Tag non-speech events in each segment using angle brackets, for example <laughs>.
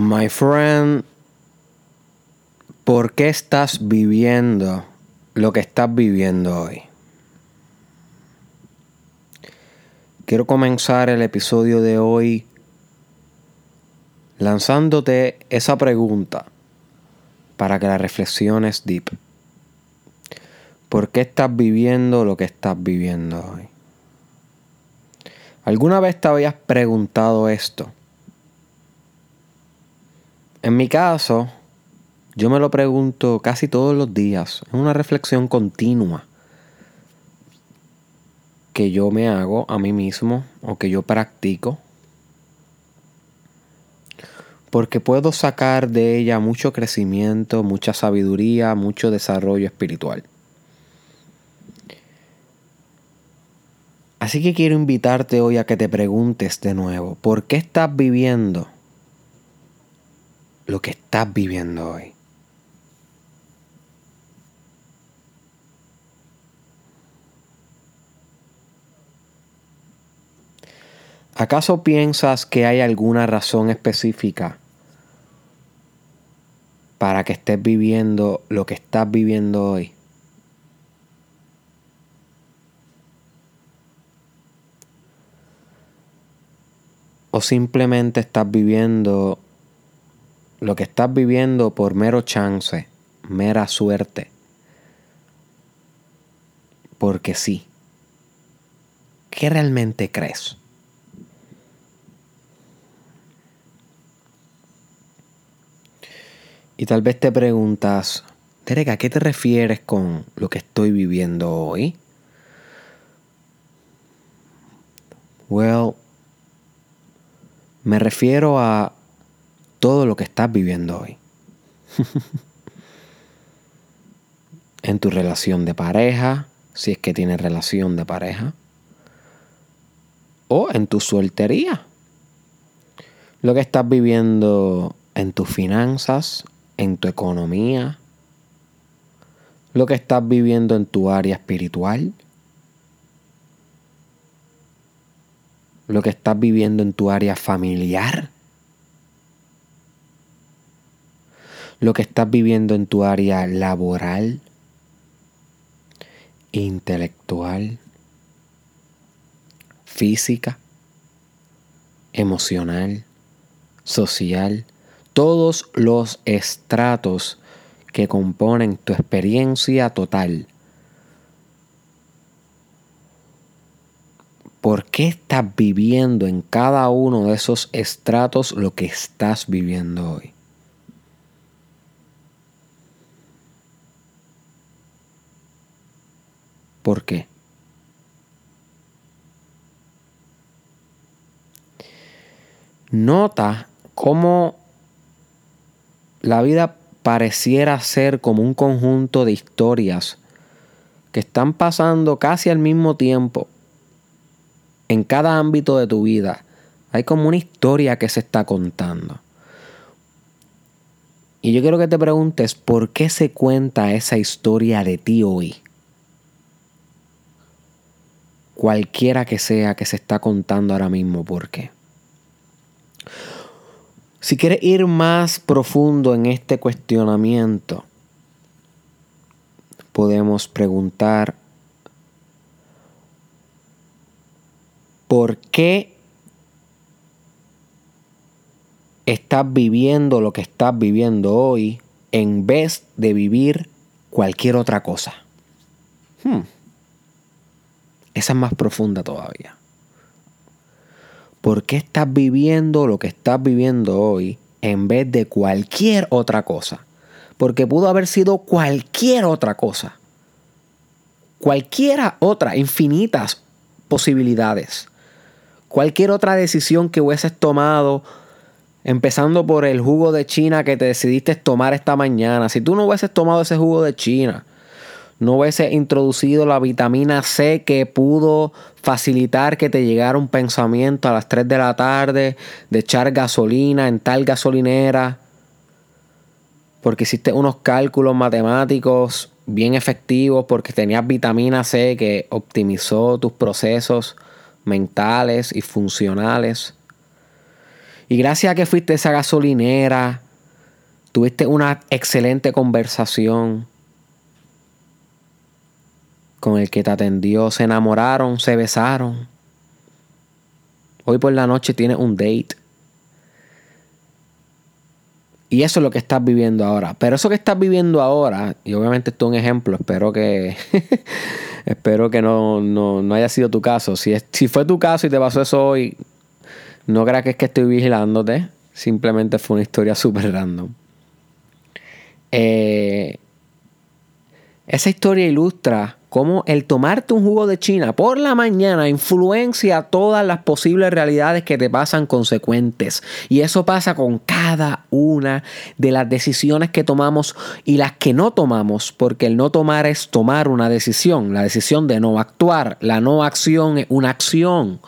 My friend, ¿por qué estás viviendo lo que estás viviendo hoy? Quiero comenzar el episodio de hoy lanzándote esa pregunta para que la reflexiones deep. ¿Por qué estás viviendo lo que estás viviendo hoy? ¿Alguna vez te habías preguntado esto? En mi caso, yo me lo pregunto casi todos los días. Es una reflexión continua que yo me hago a mí mismo o que yo practico. Porque puedo sacar de ella mucho crecimiento, mucha sabiduría, mucho desarrollo espiritual. Así que quiero invitarte hoy a que te preguntes de nuevo, ¿por qué estás viviendo lo que estás viviendo hoy. ¿Acaso piensas que hay alguna razón específica para que estés viviendo lo que estás viviendo hoy? ¿O simplemente estás viviendo lo que estás viviendo por mero chance, mera suerte. Porque sí. ¿Qué realmente crees? Y tal vez te preguntas, Derek, ¿a qué te refieres con lo que estoy viviendo hoy? Well, me refiero a todo lo que estás viviendo hoy. <laughs> en tu relación de pareja, si es que tienes relación de pareja, o en tu soltería. Lo que estás viviendo en tus finanzas, en tu economía, lo que estás viviendo en tu área espiritual, lo que estás viviendo en tu área familiar. Lo que estás viviendo en tu área laboral, intelectual, física, emocional, social, todos los estratos que componen tu experiencia total. ¿Por qué estás viviendo en cada uno de esos estratos lo que estás viviendo hoy? ¿Por qué? Nota cómo la vida pareciera ser como un conjunto de historias que están pasando casi al mismo tiempo en cada ámbito de tu vida. Hay como una historia que se está contando. Y yo quiero que te preguntes por qué se cuenta esa historia de ti hoy cualquiera que sea que se está contando ahora mismo, ¿por qué? Si quieres ir más profundo en este cuestionamiento, podemos preguntar, ¿por qué estás viviendo lo que estás viviendo hoy en vez de vivir cualquier otra cosa? Hmm. Esa es más profunda todavía. ¿Por qué estás viviendo lo que estás viviendo hoy en vez de cualquier otra cosa? Porque pudo haber sido cualquier otra cosa. Cualquiera otra, infinitas posibilidades. Cualquier otra decisión que hubieses tomado, empezando por el jugo de China que te decidiste tomar esta mañana. Si tú no hubieses tomado ese jugo de China, no hubiese introducido la vitamina C que pudo facilitar que te llegara un pensamiento a las 3 de la tarde de echar gasolina en tal gasolinera, porque hiciste unos cálculos matemáticos bien efectivos, porque tenías vitamina C que optimizó tus procesos mentales y funcionales. Y gracias a que fuiste a esa gasolinera, tuviste una excelente conversación con el que te atendió, se enamoraron, se besaron. Hoy por la noche tienes un date. Y eso es lo que estás viviendo ahora. Pero eso que estás viviendo ahora, y obviamente esto es un ejemplo, espero que <laughs> espero que no, no, haya sido tu caso. Si, si fue tu caso y te pasó eso hoy, no creas que es que estoy vigilándote. Simplemente fue una historia <laughs> súper random. Eh, esa historia ilustra cómo el tomarte un jugo de China por la mañana influencia todas las posibles realidades que te pasan consecuentes. Y eso pasa con cada una de las decisiones que tomamos y las que no tomamos, porque el no tomar es tomar una decisión, la decisión de no actuar, la no acción es una acción.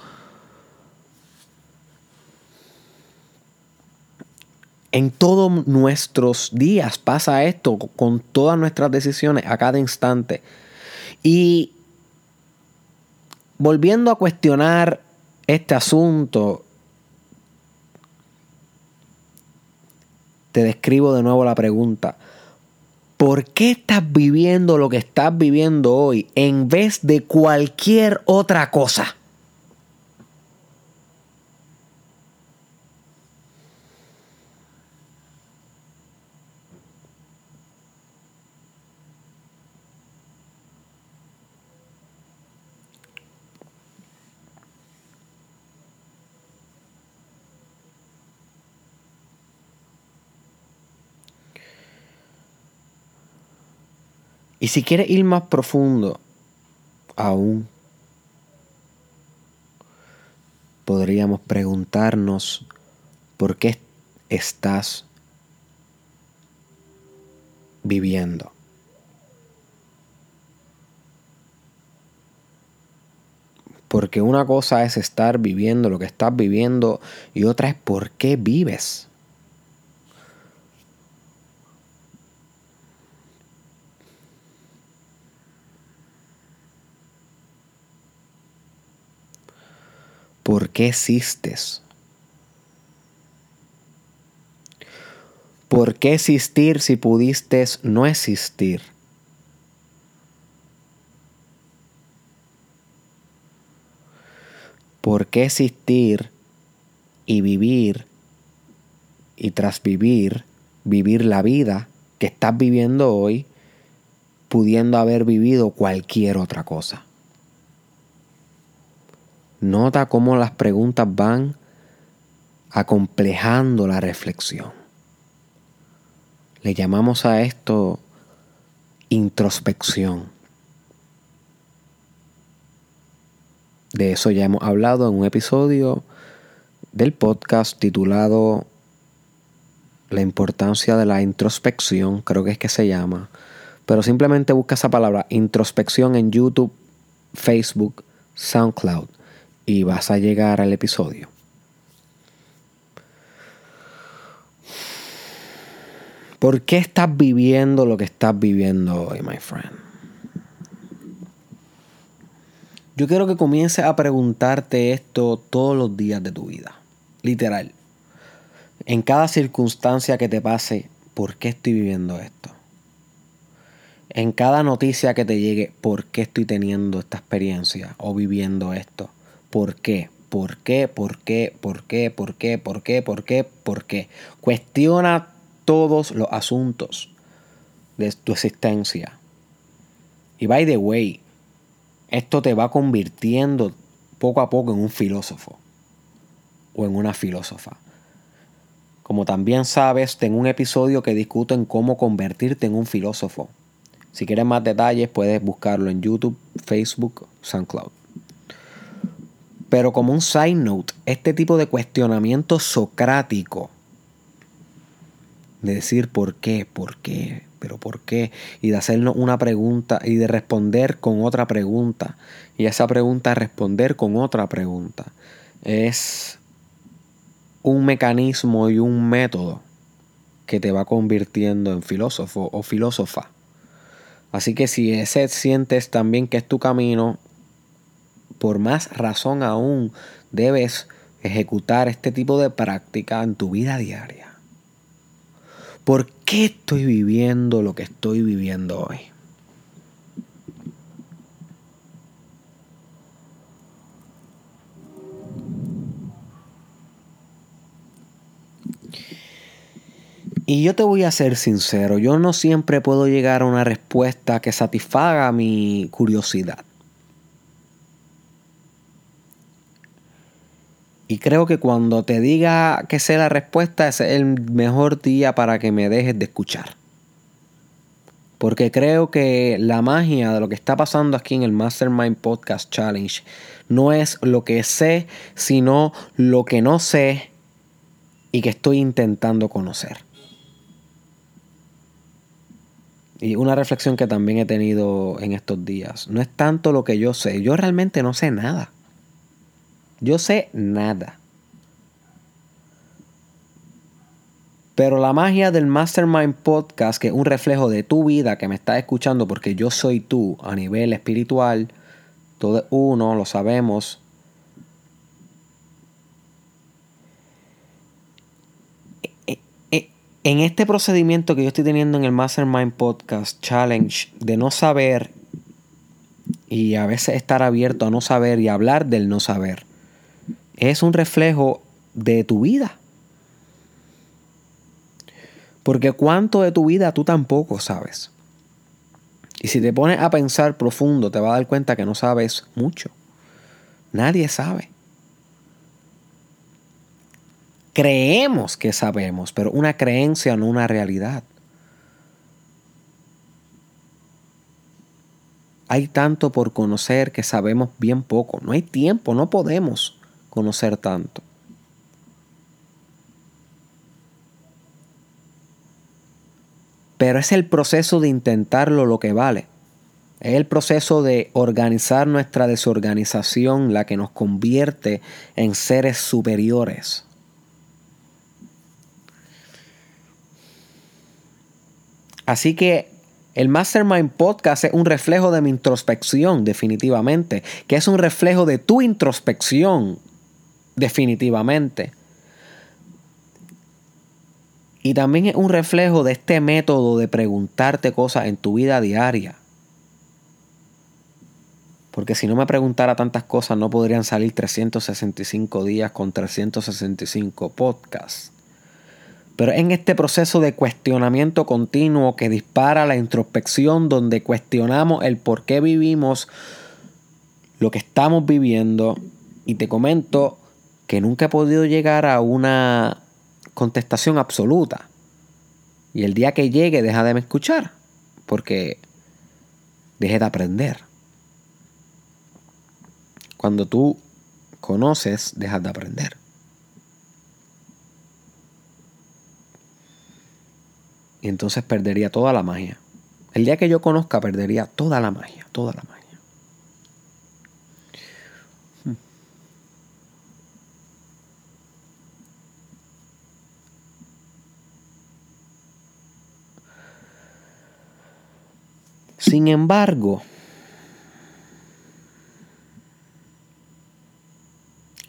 En todos nuestros días pasa esto, con todas nuestras decisiones a cada instante. Y volviendo a cuestionar este asunto, te describo de nuevo la pregunta. ¿Por qué estás viviendo lo que estás viviendo hoy en vez de cualquier otra cosa? Y si quieres ir más profundo, aún podríamos preguntarnos por qué estás viviendo. Porque una cosa es estar viviendo lo que estás viviendo y otra es por qué vives. ¿Por qué existes? ¿Por qué existir si pudiste no existir? ¿Por qué existir y vivir y tras vivir, vivir la vida que estás viviendo hoy, pudiendo haber vivido cualquier otra cosa? Nota cómo las preguntas van acomplejando la reflexión. Le llamamos a esto introspección. De eso ya hemos hablado en un episodio del podcast titulado La importancia de la introspección, creo que es que se llama. Pero simplemente busca esa palabra, introspección en YouTube, Facebook, SoundCloud y vas a llegar al episodio. ¿Por qué estás viviendo lo que estás viviendo hoy, my friend? Yo quiero que comiences a preguntarte esto todos los días de tu vida. Literal. En cada circunstancia que te pase, ¿por qué estoy viviendo esto? En cada noticia que te llegue, ¿por qué estoy teniendo esta experiencia o viviendo esto? ¿Por qué? ¿Por qué? ¿Por qué? ¿Por qué? ¿Por qué? ¿Por qué? ¿Por qué? ¿Por qué? Cuestiona todos los asuntos de tu existencia. Y by the way, esto te va convirtiendo poco a poco en un filósofo o en una filósofa. Como también sabes, tengo un episodio que discuto en cómo convertirte en un filósofo. Si quieres más detalles, puedes buscarlo en YouTube, Facebook, SoundCloud. Pero como un side note, este tipo de cuestionamiento socrático, de decir por qué, por qué, pero por qué, y de hacernos una pregunta y de responder con otra pregunta, y esa pregunta responder con otra pregunta, es un mecanismo y un método que te va convirtiendo en filósofo o filósofa. Así que si ese sientes también que es tu camino, por más razón aún debes ejecutar este tipo de práctica en tu vida diaria. ¿Por qué estoy viviendo lo que estoy viviendo hoy? Y yo te voy a ser sincero, yo no siempre puedo llegar a una respuesta que satisfaga mi curiosidad. Y creo que cuando te diga que sé la respuesta, es el mejor día para que me dejes de escuchar. Porque creo que la magia de lo que está pasando aquí en el Mastermind Podcast Challenge no es lo que sé, sino lo que no sé y que estoy intentando conocer. Y una reflexión que también he tenido en estos días. No es tanto lo que yo sé. Yo realmente no sé nada. Yo sé nada. Pero la magia del Mastermind Podcast, que es un reflejo de tu vida que me estás escuchando, porque yo soy tú a nivel espiritual, todo uno, lo sabemos. E, e, en este procedimiento que yo estoy teniendo en el Mastermind Podcast Challenge de no saber y a veces estar abierto a no saber y hablar del no saber es un reflejo de tu vida. Porque cuánto de tu vida tú tampoco sabes. Y si te pones a pensar profundo, te vas a dar cuenta que no sabes mucho. Nadie sabe. Creemos que sabemos, pero una creencia no una realidad. Hay tanto por conocer que sabemos bien poco. No hay tiempo, no podemos conocer tanto. Pero es el proceso de intentarlo lo que vale. Es el proceso de organizar nuestra desorganización la que nos convierte en seres superiores. Así que el Mastermind Podcast es un reflejo de mi introspección, definitivamente, que es un reflejo de tu introspección, definitivamente. Y también es un reflejo de este método de preguntarte cosas en tu vida diaria. Porque si no me preguntara tantas cosas, no podrían salir 365 días con 365 podcasts. Pero en este proceso de cuestionamiento continuo que dispara la introspección, donde cuestionamos el por qué vivimos lo que estamos viviendo, y te comento que nunca he podido llegar a una contestación absoluta. Y el día que llegue, deja de me escuchar, porque deje de aprender. Cuando tú conoces, dejas de aprender. Y entonces perdería toda la magia. El día que yo conozca, perdería toda la magia, toda la magia. Sin embargo,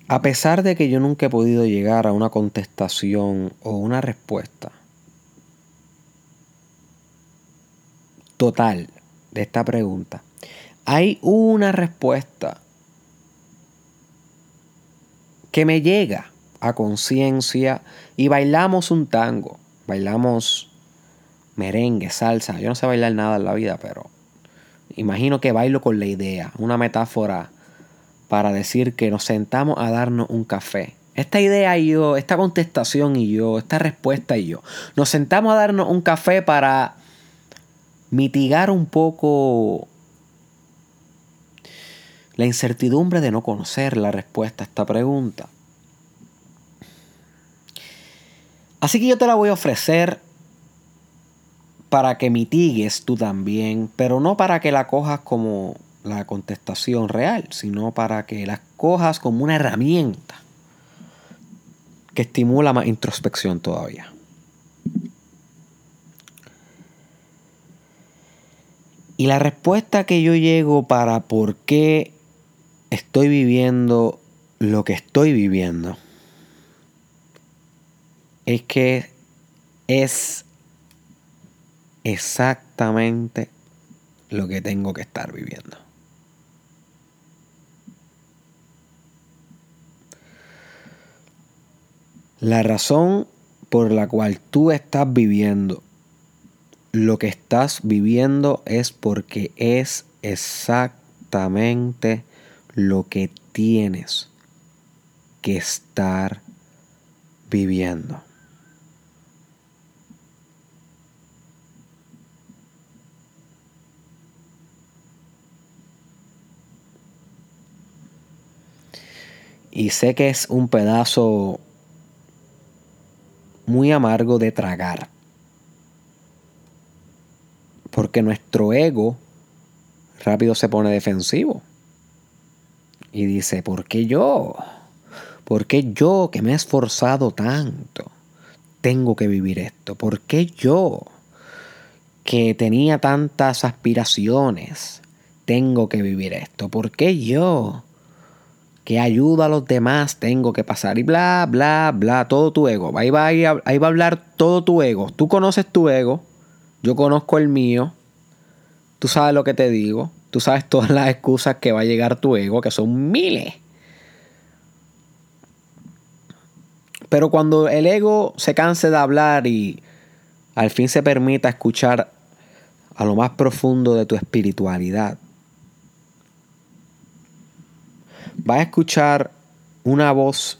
a pesar de que yo nunca he podido llegar a una contestación o una respuesta total de esta pregunta, hay una respuesta que me llega a conciencia y bailamos un tango, bailamos merengue, salsa. Yo no sé bailar nada en la vida, pero imagino que bailo con la idea, una metáfora para decir que nos sentamos a darnos un café. Esta idea y yo, esta contestación y yo, esta respuesta y yo, nos sentamos a darnos un café para mitigar un poco la incertidumbre de no conocer la respuesta a esta pregunta. Así que yo te la voy a ofrecer para que mitigues tú también, pero no para que la cojas como la contestación real, sino para que la cojas como una herramienta que estimula más introspección todavía. Y la respuesta que yo llego para por qué estoy viviendo lo que estoy viviendo es que es exactamente lo que tengo que estar viviendo. La razón por la cual tú estás viviendo lo que estás viviendo es porque es exactamente lo que tienes que estar viviendo. Y sé que es un pedazo muy amargo de tragar. Porque nuestro ego rápido se pone defensivo. Y dice, ¿por qué yo? ¿Por qué yo que me he esforzado tanto tengo que vivir esto? ¿Por qué yo que tenía tantas aspiraciones tengo que vivir esto? ¿Por qué yo que ayuda a los demás tengo que pasar? Y bla, bla, bla, todo tu ego. Ahí va, ahí va a hablar todo tu ego. Tú conoces tu ego, yo conozco el mío, tú sabes lo que te digo, tú sabes todas las excusas que va a llegar tu ego, que son miles. Pero cuando el ego se canse de hablar y al fin se permita escuchar a lo más profundo de tu espiritualidad, va a escuchar una voz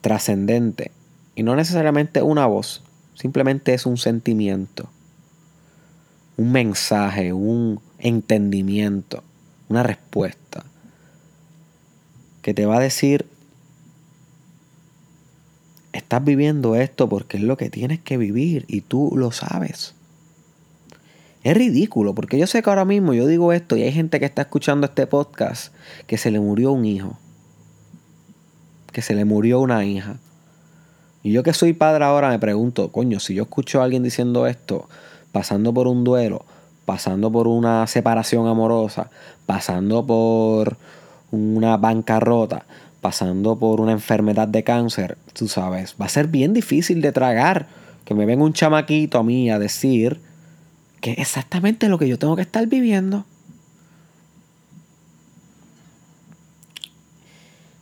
trascendente. Y no necesariamente una voz, simplemente es un sentimiento, un mensaje, un entendimiento, una respuesta que te va a decir Estás viviendo esto porque es lo que tienes que vivir y tú lo sabes. Es ridículo porque yo sé que ahora mismo yo digo esto y hay gente que está escuchando este podcast que se le murió un hijo, que se le murió una hija. Y yo que soy padre ahora me pregunto, coño, si yo escucho a alguien diciendo esto, pasando por un duelo, pasando por una separación amorosa, pasando por una bancarrota, pasando por una enfermedad de cáncer, tú sabes, va a ser bien difícil de tragar que me venga un chamaquito a mí a decir que es exactamente lo que yo tengo que estar viviendo.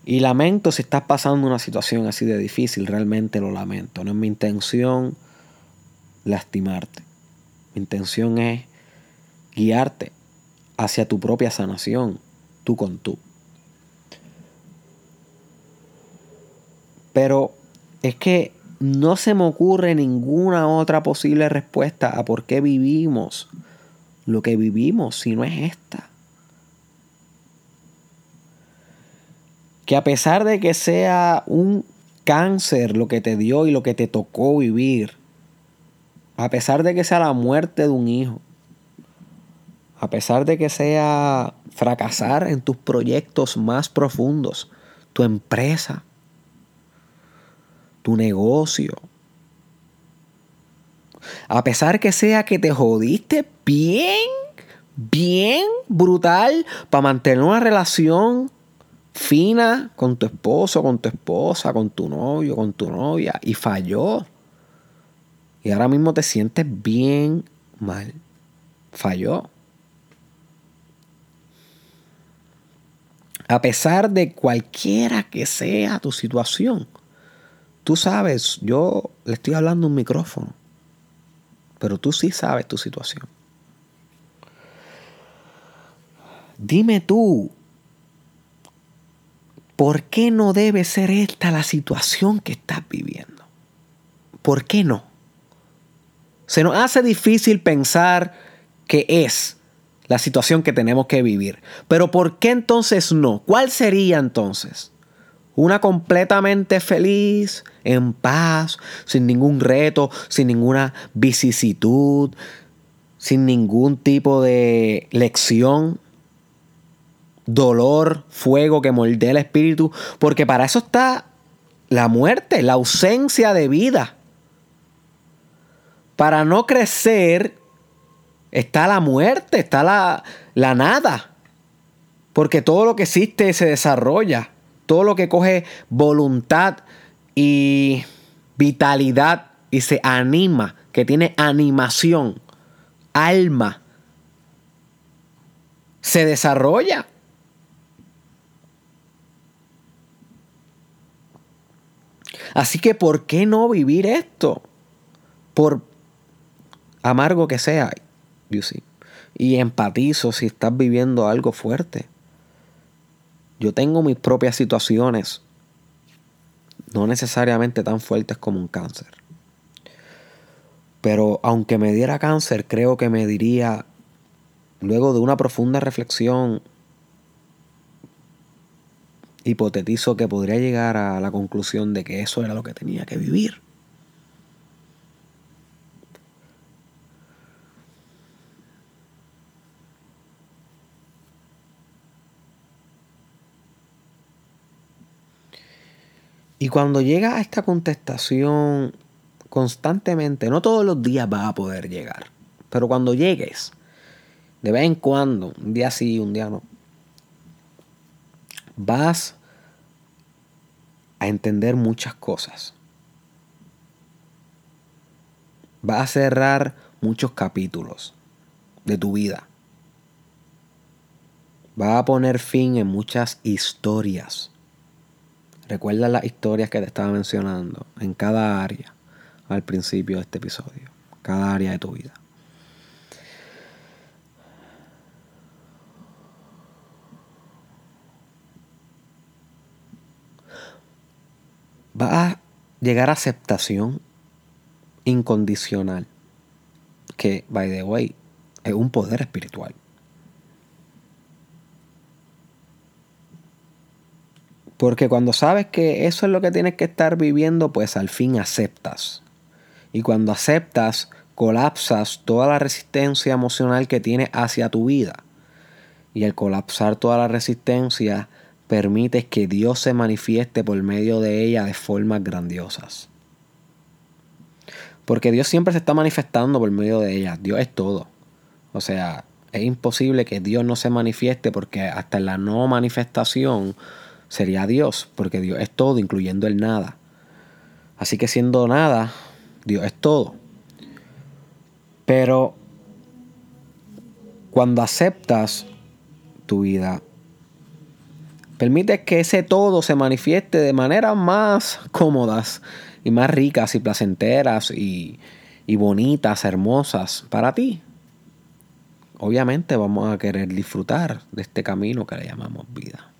Y lamento si estás pasando una situación así de difícil, realmente lo lamento. No es mi intención lastimarte. Mi intención es guiarte hacia tu propia sanación, tú con tú. Pero es que no se me ocurre ninguna otra posible respuesta a por qué vivimos lo que vivimos si no es esta. Que a pesar de que sea un cáncer lo que te dio y lo que te tocó vivir, a pesar de que sea la muerte de un hijo, a pesar de que sea fracasar en tus proyectos más profundos, tu empresa, tu negocio. A pesar que sea que te jodiste bien, bien brutal para mantener una relación fina con tu esposo, con tu esposa, con tu novio, con tu novia y falló. Y ahora mismo te sientes bien mal. Falló. A pesar de cualquiera que sea tu situación, Tú sabes, yo le estoy hablando un micrófono, pero tú sí sabes tu situación. Dime tú, ¿por qué no debe ser esta la situación que estás viviendo? ¿Por qué no? Se nos hace difícil pensar que es la situación que tenemos que vivir. Pero ¿por qué entonces no? ¿Cuál sería entonces? Una completamente feliz, en paz, sin ningún reto, sin ninguna vicisitud, sin ningún tipo de lección, dolor, fuego que moldea el espíritu, porque para eso está la muerte, la ausencia de vida. Para no crecer está la muerte, está la, la nada. Porque todo lo que existe se desarrolla. Todo lo que coge voluntad y vitalidad y se anima, que tiene animación, alma, se desarrolla. Así que, ¿por qué no vivir esto? Por amargo que sea, Y empatizo si estás viviendo algo fuerte. Yo tengo mis propias situaciones, no necesariamente tan fuertes como un cáncer. Pero aunque me diera cáncer, creo que me diría, luego de una profunda reflexión, hipotetizo que podría llegar a la conclusión de que eso era lo que tenía que vivir. Y cuando llega a esta contestación constantemente, no todos los días va a poder llegar, pero cuando llegues, de vez en cuando, un día sí, un día no, vas a entender muchas cosas. Vas a cerrar muchos capítulos de tu vida. Vas a poner fin en muchas historias. Recuerda las historias que te estaba mencionando en cada área al principio de este episodio. Cada área de tu vida. va a llegar a aceptación incondicional, que, by the way, es un poder espiritual. Porque cuando sabes que eso es lo que tienes que estar viviendo, pues al fin aceptas. Y cuando aceptas, colapsas toda la resistencia emocional que tienes hacia tu vida. Y al colapsar toda la resistencia, permites que Dios se manifieste por medio de ella de formas grandiosas. Porque Dios siempre se está manifestando por medio de ella. Dios es todo. O sea, es imposible que Dios no se manifieste porque hasta en la no manifestación sería Dios. Porque Dios es todo, incluyendo el nada. Así que siendo nada, Dios es todo. Pero cuando aceptas tu vida Permite que ese todo se manifieste de maneras más cómodas y más ricas y placenteras y, y bonitas, hermosas para ti. Obviamente vamos a querer disfrutar de este camino que le llamamos vida.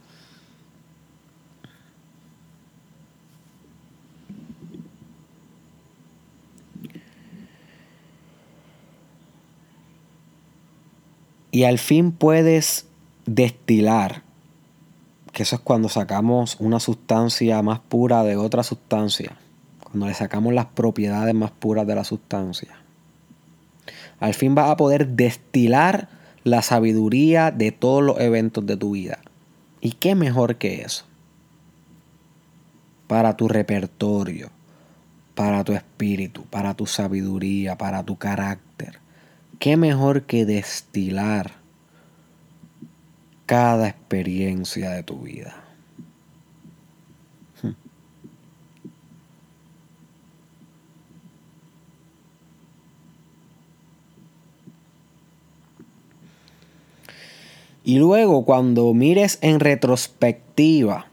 Y al fin puedes destilar que eso es cuando sacamos una sustancia más pura de otra sustancia, cuando le sacamos las propiedades más puras de la sustancia. Al fin vas a poder destilar la sabiduría de todos los eventos de tu vida. ¿Y qué mejor que eso? Para tu repertorio, para tu espíritu, para tu sabiduría, para tu carácter. ¿Qué mejor que destilar cada experiencia de tu vida. Hmm. Y luego cuando mires en retrospectiva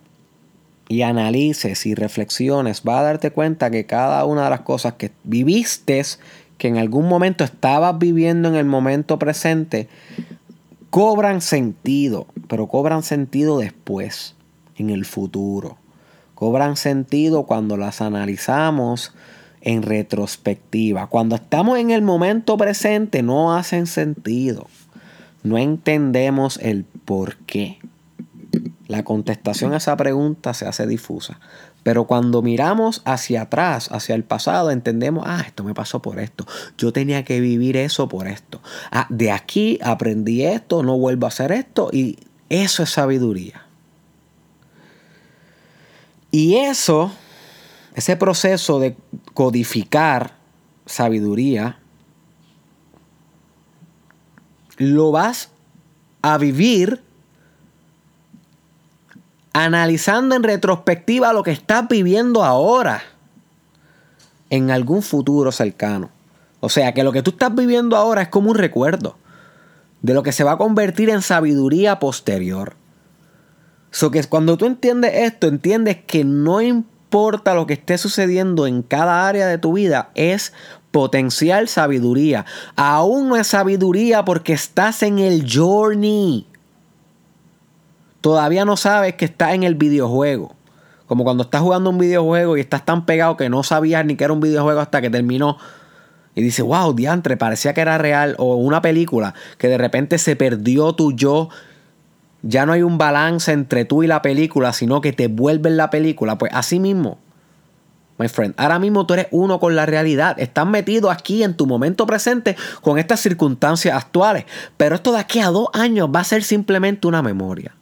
y analices y reflexiones, vas a darte cuenta que cada una de las cosas que viviste, que en algún momento estabas viviendo en el momento presente, cobran sentido, pero cobran sentido después, en el futuro. Cobran sentido cuando las analizamos en retrospectiva. Cuando estamos en el momento presente no hacen sentido. No entendemos el por qué. La contestación a esa pregunta se hace difusa. Pero cuando miramos hacia atrás, hacia el pasado, entendemos, ah, esto me pasó por esto. Yo tenía que vivir eso por esto. Ah, de aquí aprendí esto, no vuelvo a hacer esto y eso es sabiduría. Y eso, ese proceso de codificar sabiduría, lo vas a vivir analizando en retrospectiva lo que estás viviendo ahora en algún futuro cercano. O sea, que lo que tú estás viviendo ahora es como un recuerdo de lo que se va a convertir en sabiduría posterior. So que cuando tú entiendes esto, entiendes que no importa lo que esté sucediendo en cada área de tu vida, es potencial sabiduría. Aún no es sabiduría porque estás en el journey. Todavía no sabes que estás en el videojuego. Como cuando estás jugando un videojuego y estás tan pegado que no sabías ni que era un videojuego hasta que terminó. Y dices, wow, diantre, parecía que era real. O una película que de repente se perdió tu yo. Ya no hay un balance entre tú y la película, sino que te vuelve en la película. Pues así mismo, my friend, ahora mismo tú eres uno con la realidad. Estás metido aquí en tu momento presente con estas circunstancias actuales. Pero esto de aquí a dos años va a ser simplemente una memoria.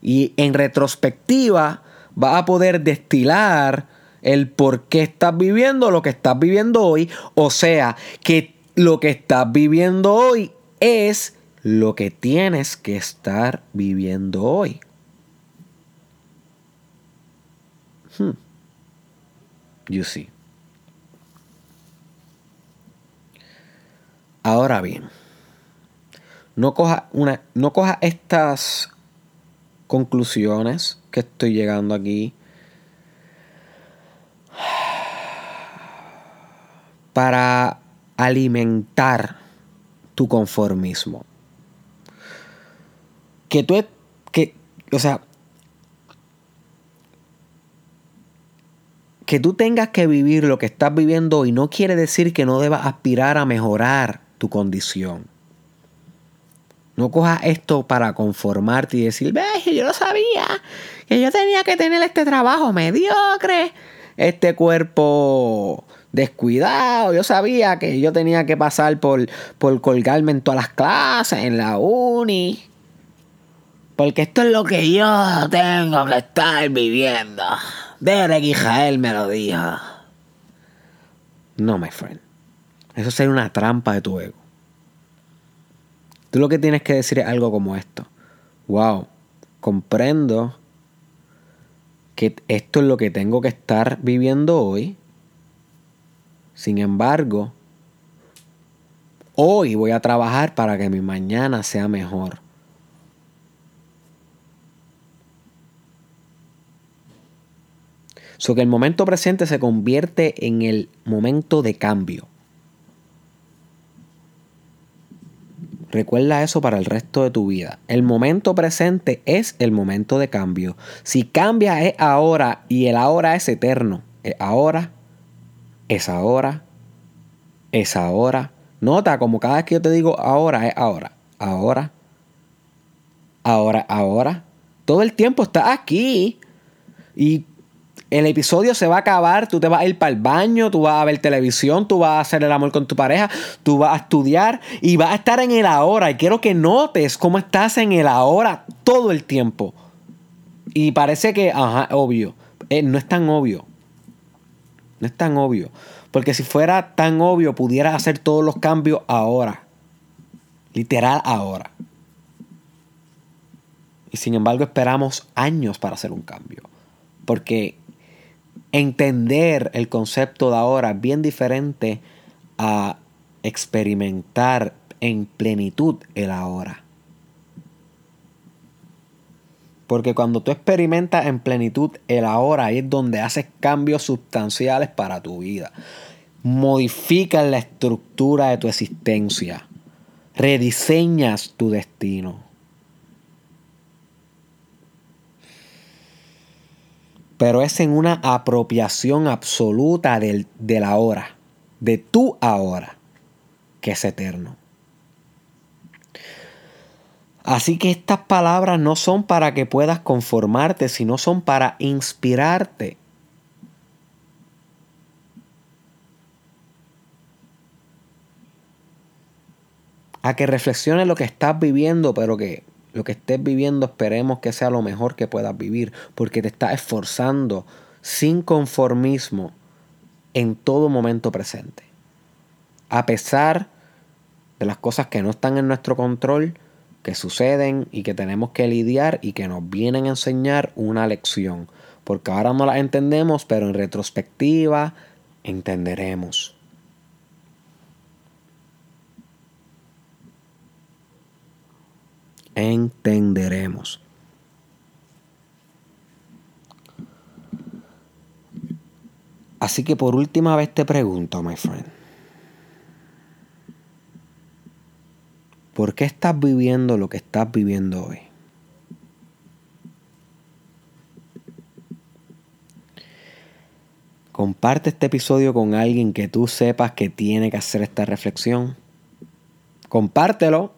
Y en retrospectiva vas a poder destilar el por qué estás viviendo lo que estás viviendo hoy. O sea, que lo que estás viviendo hoy es lo que tienes que estar viviendo hoy. Hmm. You see. Ahora bien, no coja, una, no coja estas conclusiones que estoy llegando aquí para alimentar tu conformismo. Que tú, que, o sea, que tú tengas que vivir lo que estás viviendo hoy no quiere decir que no debas aspirar a mejorar tu condición. No cojas esto para conformarte y decir, ve, yo lo sabía, que yo tenía que tener este trabajo mediocre, este cuerpo descuidado. Yo sabía que yo tenía que pasar por, por colgarme en todas las clases, en la uni. Porque esto es lo que yo tengo que estar viviendo. Derek Israel me lo dijo. No, my friend. Eso sería una trampa de tu ego. Tú lo que tienes que decir es algo como esto. Wow, comprendo que esto es lo que tengo que estar viviendo hoy. Sin embargo, hoy voy a trabajar para que mi mañana sea mejor. So que el momento presente se convierte en el momento de cambio. Recuerda eso para el resto de tu vida. El momento presente es el momento de cambio. Si cambia es ahora y el ahora es eterno. Es ahora, es ahora, es ahora. Nota como cada vez que yo te digo ahora es ahora. Ahora, ahora, ahora. Todo el tiempo está aquí. Y el episodio se va a acabar, tú te vas a ir para el baño, tú vas a ver televisión, tú vas a hacer el amor con tu pareja, tú vas a estudiar y vas a estar en el ahora. Y quiero que notes cómo estás en el ahora todo el tiempo. Y parece que, ajá, obvio. Eh, no es tan obvio. No es tan obvio. Porque si fuera tan obvio, pudieras hacer todos los cambios ahora. Literal ahora. Y sin embargo esperamos años para hacer un cambio. Porque entender el concepto de ahora es bien diferente a experimentar en plenitud el ahora. Porque cuando tú experimentas en plenitud el ahora, ahí es donde haces cambios sustanciales para tu vida. Modificas la estructura de tu existencia. Rediseñas tu destino. Pero es en una apropiación absoluta del, de la hora, de tu ahora, que es eterno. Así que estas palabras no son para que puedas conformarte, sino son para inspirarte. A que reflexiones lo que estás viviendo, pero que lo que estés viviendo esperemos que sea lo mejor que puedas vivir, porque te estás esforzando sin conformismo en todo momento presente. A pesar de las cosas que no están en nuestro control, que suceden y que tenemos que lidiar y que nos vienen a enseñar una lección. Porque ahora no las entendemos, pero en retrospectiva entenderemos. Entenderemos. Así que por última vez te pregunto, my friend. ¿Por qué estás viviendo lo que estás viviendo hoy? Comparte este episodio con alguien que tú sepas que tiene que hacer esta reflexión. Compártelo.